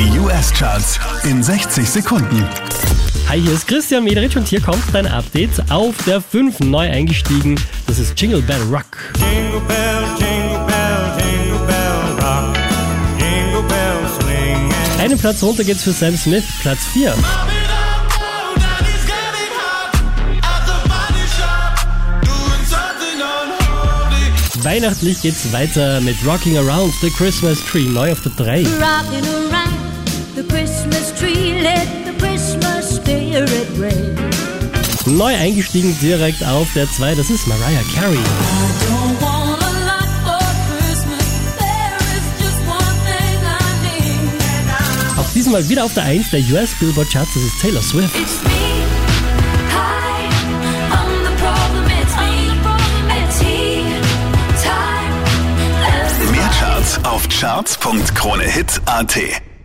Die US-Charts in 60 Sekunden. Hi, hier ist Christian Mederich und hier kommt dein Update auf der 5 neu eingestiegen. Das ist Jingle Bell Rock. Jingle bell, jingle bell, jingle bell rock. Jingle bell swing. Einen Platz runter geht's für Sam Smith, Platz 4. Weihnachtlich geht's weiter mit Rocking Around the Christmas Tree, neu auf der 3. Rocking around Neu eingestiegen direkt auf der 2, das ist Mariah Carey. Auch diesmal wieder auf der 1 der US Billboard Charts, das ist Taylor Swift. Mehr Charts auf charts.kronehit.at